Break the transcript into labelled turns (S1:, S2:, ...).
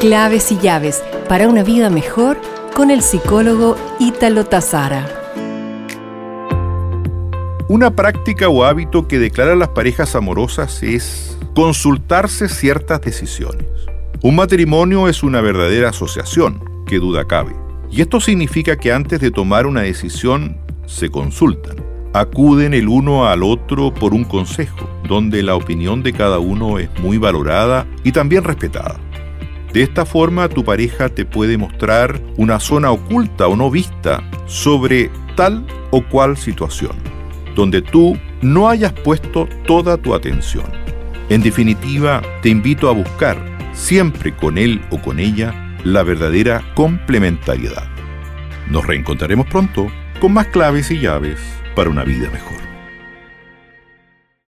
S1: Claves y llaves para una vida mejor con el psicólogo Ítalo Tazara.
S2: Una práctica o hábito que declaran las parejas amorosas es consultarse ciertas decisiones. Un matrimonio es una verdadera asociación, que duda cabe. Y esto significa que antes de tomar una decisión se consultan. Acuden el uno al otro por un consejo, donde la opinión de cada uno es muy valorada y también respetada. De esta forma tu pareja te puede mostrar una zona oculta o no vista sobre tal o cual situación, donde tú no hayas puesto toda tu atención. En definitiva, te invito a buscar, siempre con él o con ella, la verdadera complementariedad. Nos reencontraremos pronto con más claves y llaves para una vida mejor.